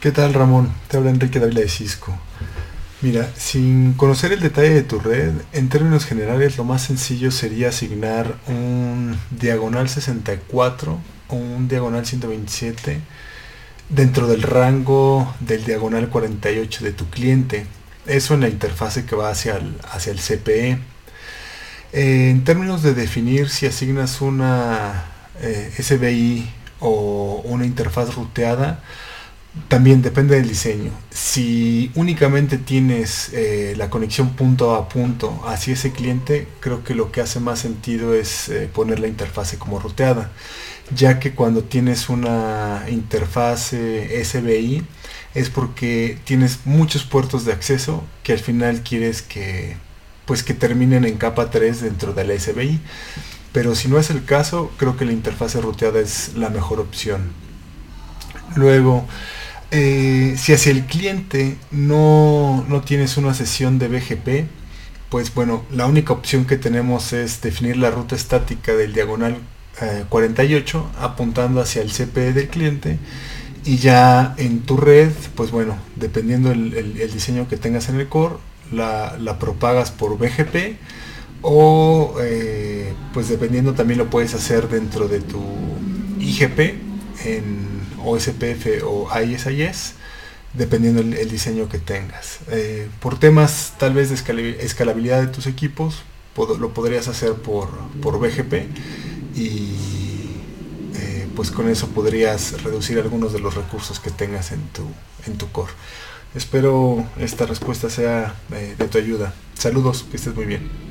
¿Qué tal Ramón? Te habla Enrique Dávila de Cisco. Mira, sin conocer el detalle de tu red, en términos generales lo más sencillo sería asignar un diagonal 64 o un diagonal 127 dentro del rango del diagonal 48 de tu cliente. Eso en la interfase que va hacia el, hacia el CPE. Eh, en términos de definir si asignas una eh, SBI o una interfaz ruteada, también depende del diseño. Si únicamente tienes eh, la conexión punto a punto hacia ese cliente, creo que lo que hace más sentido es poner la interfase como ruteada, ya que cuando tienes una interfase SBI es porque tienes muchos puertos de acceso que al final quieres que pues que terminen en capa 3 dentro de la SBI. Pero si no es el caso, creo que la interfase ruteada es la mejor opción. Luego, eh, si hacia el cliente no, no tienes una sesión de BGP, pues bueno, la única opción que tenemos es definir la ruta estática del diagonal 48 eh, apuntando hacia el CPE del cliente y ya en tu red, pues bueno, dependiendo el diseño que tengas en el core, la, propagas por BGP o eh, pues dependiendo también lo puedes hacer dentro de tu IGP en OSPF o ISIS dependiendo el, diseño que tengas. Eh, por temas tal vez de escalabilidad de tus equipos lo podrías hacer por, por BGP y eh, pues con eso podrías reducir algunos de los recursos que tengas en tu, en tu core. Espero esta respuesta sea eh, de tu ayuda. Saludos, que estés muy bien.